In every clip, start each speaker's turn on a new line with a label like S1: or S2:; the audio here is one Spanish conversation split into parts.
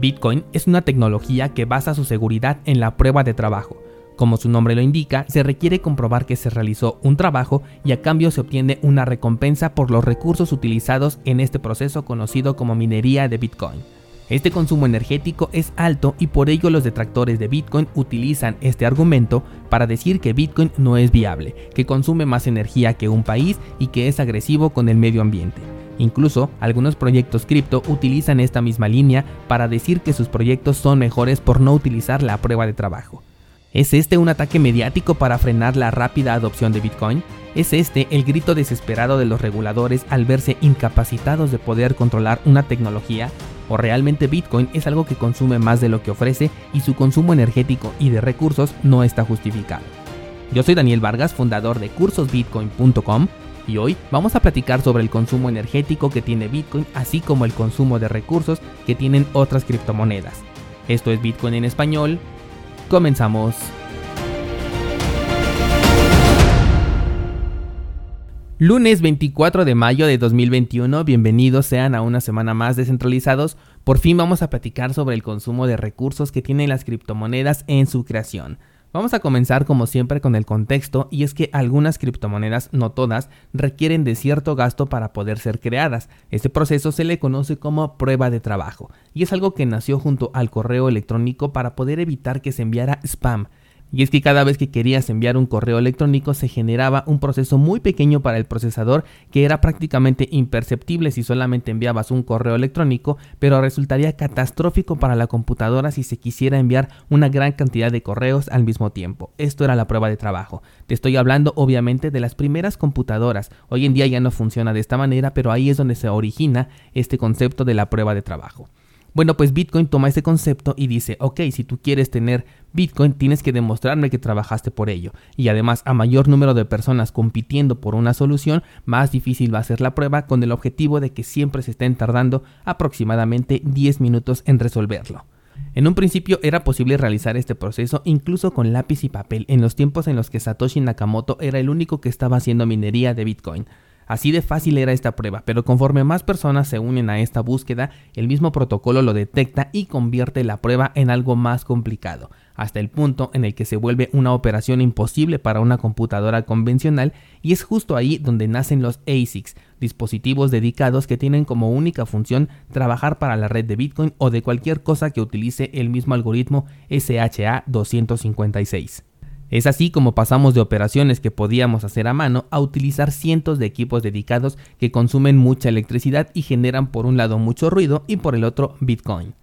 S1: Bitcoin es una tecnología que basa su seguridad en la prueba de trabajo. Como su nombre lo indica, se requiere comprobar que se realizó un trabajo y a cambio se obtiene una recompensa por los recursos utilizados en este proceso conocido como minería de Bitcoin. Este consumo energético es alto y por ello los detractores de Bitcoin utilizan este argumento para decir que Bitcoin no es viable, que consume más energía que un país y que es agresivo con el medio ambiente. Incluso algunos proyectos cripto utilizan esta misma línea para decir que sus proyectos son mejores por no utilizar la prueba de trabajo. ¿Es este un ataque mediático para frenar la rápida adopción de Bitcoin? ¿Es este el grito desesperado de los reguladores al verse incapacitados de poder controlar una tecnología o realmente Bitcoin es algo que consume más de lo que ofrece y su consumo energético y de recursos no está justificado. Yo soy Daniel Vargas, fundador de cursosbitcoin.com y hoy vamos a platicar sobre el consumo energético que tiene Bitcoin así como el consumo de recursos que tienen otras criptomonedas. Esto es Bitcoin en español. Comenzamos. Lunes 24 de mayo de 2021, bienvenidos sean a una semana más descentralizados. Por fin vamos a platicar sobre el consumo de recursos que tienen las criptomonedas en su creación. Vamos a comenzar como siempre con el contexto y es que algunas criptomonedas, no todas, requieren de cierto gasto para poder ser creadas. Este proceso se le conoce como prueba de trabajo y es algo que nació junto al correo electrónico para poder evitar que se enviara spam. Y es que cada vez que querías enviar un correo electrónico se generaba un proceso muy pequeño para el procesador que era prácticamente imperceptible si solamente enviabas un correo electrónico, pero resultaría catastrófico para la computadora si se quisiera enviar una gran cantidad de correos al mismo tiempo. Esto era la prueba de trabajo. Te estoy hablando obviamente de las primeras computadoras. Hoy en día ya no funciona de esta manera, pero ahí es donde se origina este concepto de la prueba de trabajo. Bueno, pues Bitcoin toma ese concepto y dice, ok, si tú quieres tener Bitcoin tienes que demostrarme que trabajaste por ello. Y además, a mayor número de personas compitiendo por una solución, más difícil va a ser la prueba con el objetivo de que siempre se estén tardando aproximadamente 10 minutos en resolverlo. En un principio era posible realizar este proceso incluso con lápiz y papel en los tiempos en los que Satoshi Nakamoto era el único que estaba haciendo minería de Bitcoin. Así de fácil era esta prueba, pero conforme más personas se unen a esta búsqueda, el mismo protocolo lo detecta y convierte la prueba en algo más complicado, hasta el punto en el que se vuelve una operación imposible para una computadora convencional y es justo ahí donde nacen los ASICs, dispositivos dedicados que tienen como única función trabajar para la red de Bitcoin o de cualquier cosa que utilice el mismo algoritmo SHA-256. Es así como pasamos de operaciones que podíamos hacer a mano a utilizar cientos de equipos dedicados que consumen mucha electricidad y generan por un lado mucho ruido y por el otro Bitcoin.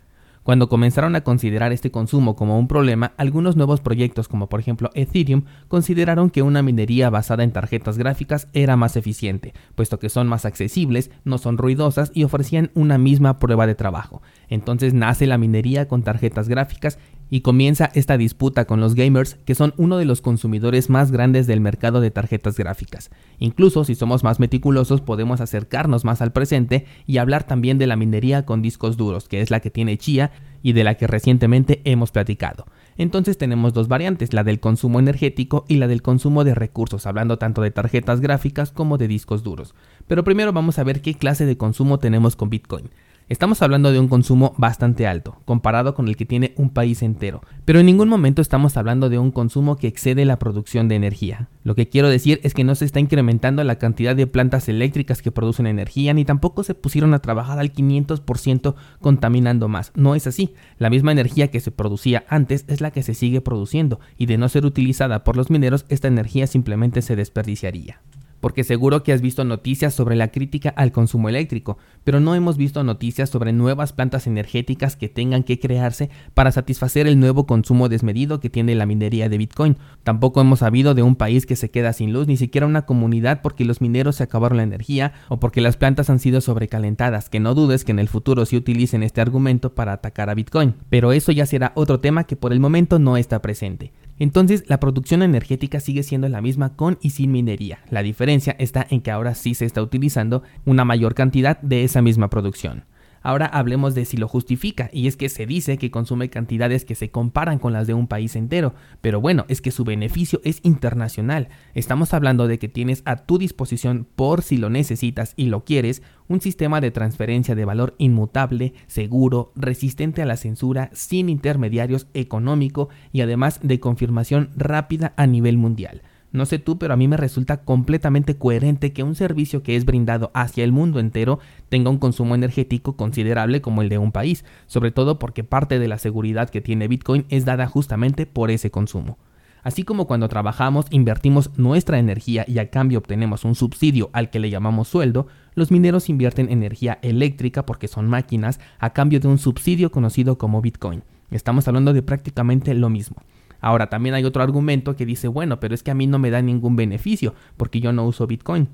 S1: Cuando comenzaron a considerar este consumo como un problema, algunos nuevos proyectos como por ejemplo Ethereum consideraron que una minería basada en tarjetas gráficas era más eficiente, puesto que son más accesibles, no son ruidosas y ofrecían una misma prueba de trabajo. Entonces nace la minería con tarjetas gráficas y comienza esta disputa con los gamers que son uno de los consumidores más grandes del mercado de tarjetas gráficas. Incluso si somos más meticulosos podemos acercarnos más al presente y hablar también de la minería con discos duros, que es la que tiene Chia y de la que recientemente hemos platicado. Entonces tenemos dos variantes, la del consumo energético y la del consumo de recursos, hablando tanto de tarjetas gráficas como de discos duros. Pero primero vamos a ver qué clase de consumo tenemos con Bitcoin. Estamos hablando de un consumo bastante alto, comparado con el que tiene un país entero, pero en ningún momento estamos hablando de un consumo que excede la producción de energía. Lo que quiero decir es que no se está incrementando la cantidad de plantas eléctricas que producen energía, ni tampoco se pusieron a trabajar al 500% contaminando más. No es así. La misma energía que se producía antes es la que se sigue produciendo, y de no ser utilizada por los mineros, esta energía simplemente se desperdiciaría porque seguro que has visto noticias sobre la crítica al consumo eléctrico, pero no hemos visto noticias sobre nuevas plantas energéticas que tengan que crearse para satisfacer el nuevo consumo desmedido que tiene la minería de Bitcoin. Tampoco hemos sabido de un país que se queda sin luz, ni siquiera una comunidad porque los mineros se acabaron la energía o porque las plantas han sido sobrecalentadas, que no dudes que en el futuro sí utilicen este argumento para atacar a Bitcoin. Pero eso ya será otro tema que por el momento no está presente. Entonces, la producción energética sigue siendo la misma con y sin minería. La diferencia está en que ahora sí se está utilizando una mayor cantidad de esa misma producción. Ahora hablemos de si lo justifica, y es que se dice que consume cantidades que se comparan con las de un país entero, pero bueno, es que su beneficio es internacional. Estamos hablando de que tienes a tu disposición, por si lo necesitas y lo quieres, un sistema de transferencia de valor inmutable, seguro, resistente a la censura, sin intermediarios, económico y además de confirmación rápida a nivel mundial. No sé tú, pero a mí me resulta completamente coherente que un servicio que es brindado hacia el mundo entero tenga un consumo energético considerable como el de un país, sobre todo porque parte de la seguridad que tiene Bitcoin es dada justamente por ese consumo. Así como cuando trabajamos invertimos nuestra energía y a cambio obtenemos un subsidio al que le llamamos sueldo, los mineros invierten energía eléctrica porque son máquinas a cambio de un subsidio conocido como Bitcoin. Estamos hablando de prácticamente lo mismo. Ahora, también hay otro argumento que dice, bueno, pero es que a mí no me da ningún beneficio porque yo no uso Bitcoin.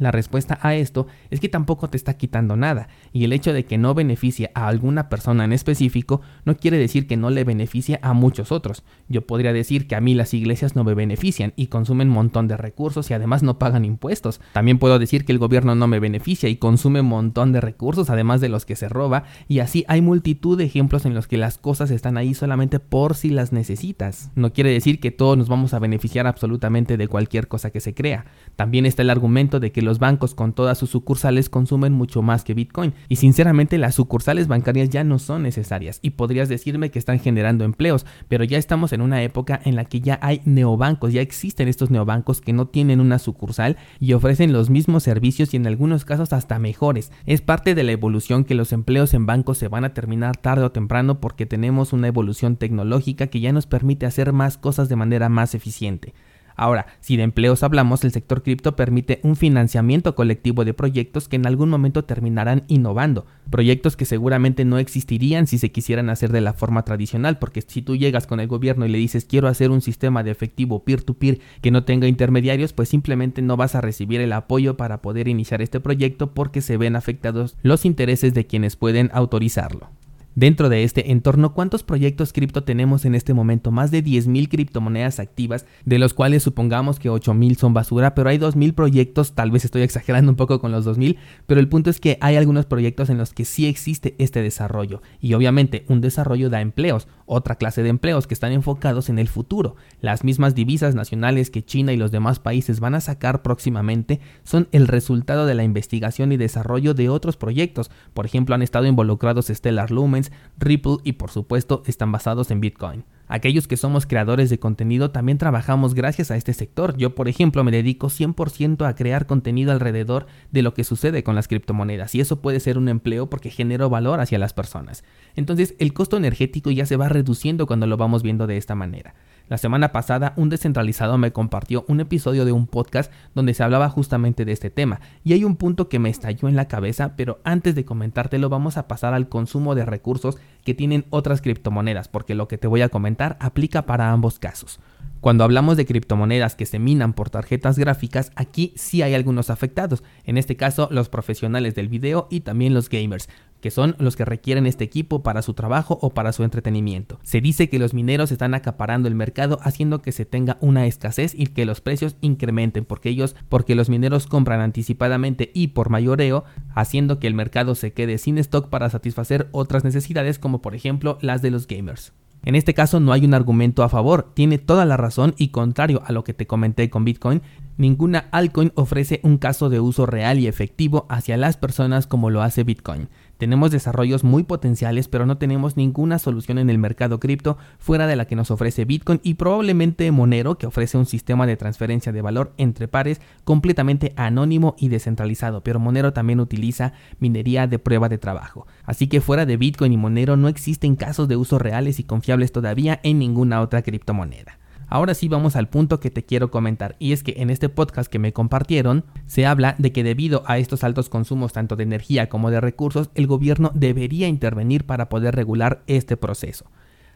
S1: La respuesta a esto es que tampoco te está quitando nada, y el hecho de que no beneficie a alguna persona en específico no quiere decir que no le beneficie a muchos otros. Yo podría decir que a mí las iglesias no me benefician y consumen un montón de recursos y además no pagan impuestos. También puedo decir que el gobierno no me beneficia y consume un montón de recursos además de los que se roba, y así hay multitud de ejemplos en los que las cosas están ahí solamente por si las necesitas. No quiere decir que todos nos vamos a beneficiar absolutamente de cualquier cosa que se crea. También está el argumento de que los los bancos con todas sus sucursales consumen mucho más que Bitcoin. Y sinceramente las sucursales bancarias ya no son necesarias y podrías decirme que están generando empleos, pero ya estamos en una época en la que ya hay neobancos, ya existen estos neobancos que no tienen una sucursal y ofrecen los mismos servicios y en algunos casos hasta mejores. Es parte de la evolución que los empleos en bancos se van a terminar tarde o temprano porque tenemos una evolución tecnológica que ya nos permite hacer más cosas de manera más eficiente. Ahora, si de empleos hablamos, el sector cripto permite un financiamiento colectivo de proyectos que en algún momento terminarán innovando, proyectos que seguramente no existirían si se quisieran hacer de la forma tradicional, porque si tú llegas con el gobierno y le dices quiero hacer un sistema de efectivo peer-to-peer -peer que no tenga intermediarios, pues simplemente no vas a recibir el apoyo para poder iniciar este proyecto porque se ven afectados los intereses de quienes pueden autorizarlo. Dentro de este entorno, ¿cuántos proyectos cripto tenemos en este momento? Más de 10.000 criptomonedas activas, de los cuales supongamos que 8.000 son basura, pero hay 2.000 proyectos, tal vez estoy exagerando un poco con los 2.000, pero el punto es que hay algunos proyectos en los que sí existe este desarrollo. Y obviamente un desarrollo da empleos, otra clase de empleos que están enfocados en el futuro. Las mismas divisas nacionales que China y los demás países van a sacar próximamente son el resultado de la investigación y desarrollo de otros proyectos. Por ejemplo, han estado involucrados Stellar Lumen, Ripple y por supuesto están basados en Bitcoin. Aquellos que somos creadores de contenido también trabajamos gracias a este sector. Yo, por ejemplo, me dedico 100% a crear contenido alrededor de lo que sucede con las criptomonedas y eso puede ser un empleo porque genero valor hacia las personas. Entonces, el costo energético ya se va reduciendo cuando lo vamos viendo de esta manera. La semana pasada un descentralizado me compartió un episodio de un podcast donde se hablaba justamente de este tema. Y hay un punto que me estalló en la cabeza, pero antes de comentártelo vamos a pasar al consumo de recursos que tienen otras criptomonedas, porque lo que te voy a comentar aplica para ambos casos. Cuando hablamos de criptomonedas que se minan por tarjetas gráficas, aquí sí hay algunos afectados, en este caso los profesionales del video y también los gamers, que son los que requieren este equipo para su trabajo o para su entretenimiento. Se dice que los mineros están acaparando el mercado haciendo que se tenga una escasez y que los precios incrementen porque ellos porque los mineros compran anticipadamente y por mayoreo, haciendo que el mercado se quede sin stock para satisfacer otras necesidades como por ejemplo las de los gamers. En este caso no hay un argumento a favor, tiene toda la razón y contrario a lo que te comenté con Bitcoin, ninguna altcoin ofrece un caso de uso real y efectivo hacia las personas como lo hace Bitcoin. Tenemos desarrollos muy potenciales, pero no tenemos ninguna solución en el mercado cripto fuera de la que nos ofrece Bitcoin y probablemente Monero, que ofrece un sistema de transferencia de valor entre pares completamente anónimo y descentralizado, pero Monero también utiliza minería de prueba de trabajo. Así que fuera de Bitcoin y Monero no existen casos de uso reales y confiables todavía en ninguna otra criptomoneda. Ahora sí vamos al punto que te quiero comentar y es que en este podcast que me compartieron se habla de que debido a estos altos consumos tanto de energía como de recursos el gobierno debería intervenir para poder regular este proceso.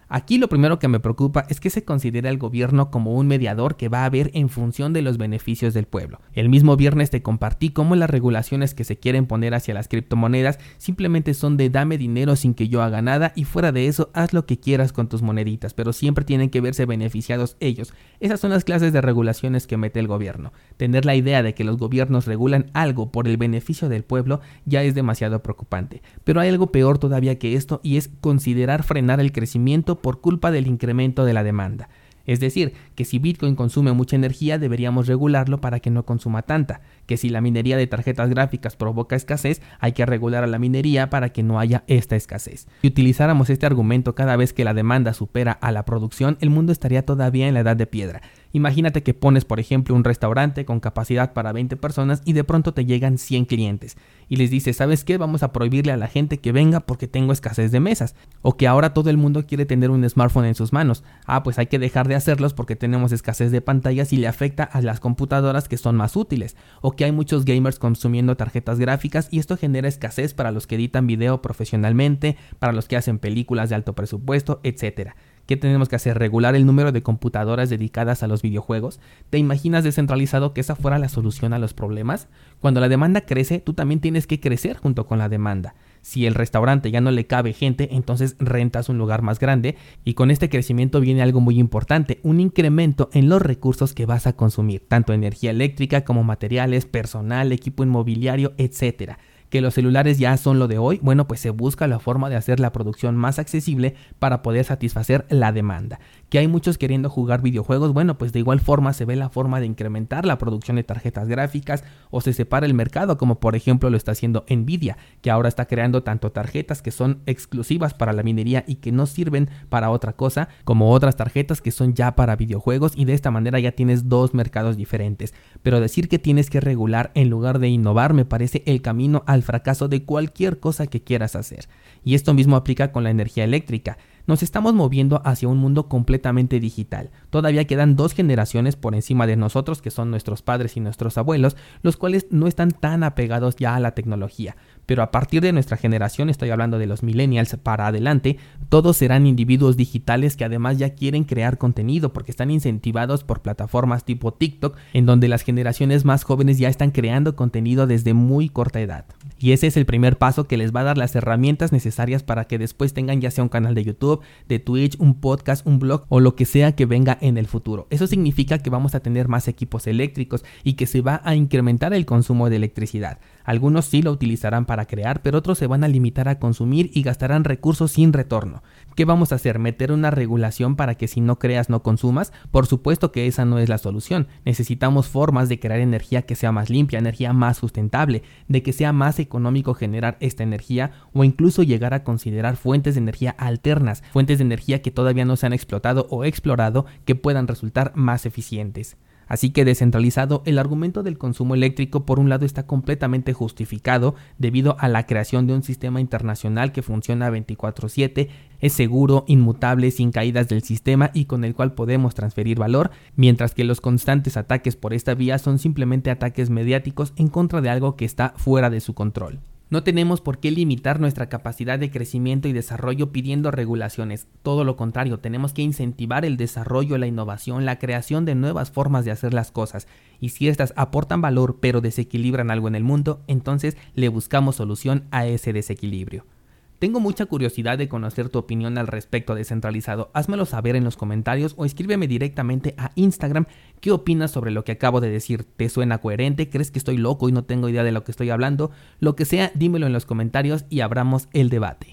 S1: Aquí lo primero que me preocupa es que se considera el gobierno como un mediador que va a ver en función de los beneficios del pueblo. El mismo viernes te compartí cómo las regulaciones que se quieren poner hacia las criptomonedas simplemente son de dame dinero sin que yo haga nada y fuera de eso haz lo que quieras con tus moneditas, pero siempre tienen que verse beneficiados ellos. Esas son las clases de regulaciones que mete el gobierno. Tener la idea de que los gobiernos regulan algo por el beneficio del pueblo ya es demasiado preocupante. Pero hay algo peor todavía que esto y es considerar frenar el crecimiento por culpa del incremento de la demanda. Es decir, que si Bitcoin consume mucha energía deberíamos regularlo para que no consuma tanta, que si la minería de tarjetas gráficas provoca escasez hay que regular a la minería para que no haya esta escasez. Si utilizáramos este argumento cada vez que la demanda supera a la producción, el mundo estaría todavía en la edad de piedra. Imagínate que pones, por ejemplo, un restaurante con capacidad para 20 personas y de pronto te llegan 100 clientes y les dices, ¿sabes qué? Vamos a prohibirle a la gente que venga porque tengo escasez de mesas. O que ahora todo el mundo quiere tener un smartphone en sus manos. Ah, pues hay que dejar de hacerlos porque tenemos escasez de pantallas y le afecta a las computadoras que son más útiles. O que hay muchos gamers consumiendo tarjetas gráficas y esto genera escasez para los que editan video profesionalmente, para los que hacen películas de alto presupuesto, etcétera. ¿Qué tenemos que hacer? ¿Regular el número de computadoras dedicadas a los videojuegos? ¿Te imaginas descentralizado que esa fuera la solución a los problemas? Cuando la demanda crece, tú también tienes que crecer junto con la demanda. Si el restaurante ya no le cabe gente, entonces rentas un lugar más grande y con este crecimiento viene algo muy importante, un incremento en los recursos que vas a consumir, tanto energía eléctrica como materiales, personal, equipo inmobiliario, etcétera que los celulares ya son lo de hoy, bueno, pues se busca la forma de hacer la producción más accesible para poder satisfacer la demanda. Que hay muchos queriendo jugar videojuegos, bueno, pues de igual forma se ve la forma de incrementar la producción de tarjetas gráficas o se separa el mercado, como por ejemplo lo está haciendo Nvidia, que ahora está creando tanto tarjetas que son exclusivas para la minería y que no sirven para otra cosa, como otras tarjetas que son ya para videojuegos y de esta manera ya tienes dos mercados diferentes. Pero decir que tienes que regular en lugar de innovar me parece el camino al fracaso de cualquier cosa que quieras hacer. Y esto mismo aplica con la energía eléctrica. Nos estamos moviendo hacia un mundo completamente digital. Todavía quedan dos generaciones por encima de nosotros, que son nuestros padres y nuestros abuelos, los cuales no están tan apegados ya a la tecnología. Pero a partir de nuestra generación, estoy hablando de los millennials para adelante, todos serán individuos digitales que además ya quieren crear contenido porque están incentivados por plataformas tipo TikTok, en donde las generaciones más jóvenes ya están creando contenido desde muy corta edad. Y ese es el primer paso que les va a dar las herramientas necesarias para que después tengan ya sea un canal de YouTube, de Twitch, un podcast, un blog o lo que sea que venga en el futuro. Eso significa que vamos a tener más equipos eléctricos y que se va a incrementar el consumo de electricidad. Algunos sí lo utilizarán para crear, pero otros se van a limitar a consumir y gastarán recursos sin retorno. ¿Qué vamos a hacer? ¿Meter una regulación para que si no creas no consumas? Por supuesto que esa no es la solución. Necesitamos formas de crear energía que sea más limpia, energía más sustentable, de que sea más económico generar esta energía o incluso llegar a considerar fuentes de energía alternas, fuentes de energía que todavía no se han explotado o explorado que puedan resultar más eficientes. Así que descentralizado, el argumento del consumo eléctrico por un lado está completamente justificado debido a la creación de un sistema internacional que funciona 24/7, es seguro, inmutable, sin caídas del sistema y con el cual podemos transferir valor, mientras que los constantes ataques por esta vía son simplemente ataques mediáticos en contra de algo que está fuera de su control. No tenemos por qué limitar nuestra capacidad de crecimiento y desarrollo pidiendo regulaciones. Todo lo contrario, tenemos que incentivar el desarrollo, la innovación, la creación de nuevas formas de hacer las cosas. Y si éstas aportan valor pero desequilibran algo en el mundo, entonces le buscamos solución a ese desequilibrio. Tengo mucha curiosidad de conocer tu opinión al respecto descentralizado. Házmelo saber en los comentarios o escríbeme directamente a Instagram qué opinas sobre lo que acabo de decir. ¿Te suena coherente? ¿Crees que estoy loco y no tengo idea de lo que estoy hablando? Lo que sea, dímelo en los comentarios y abramos el debate.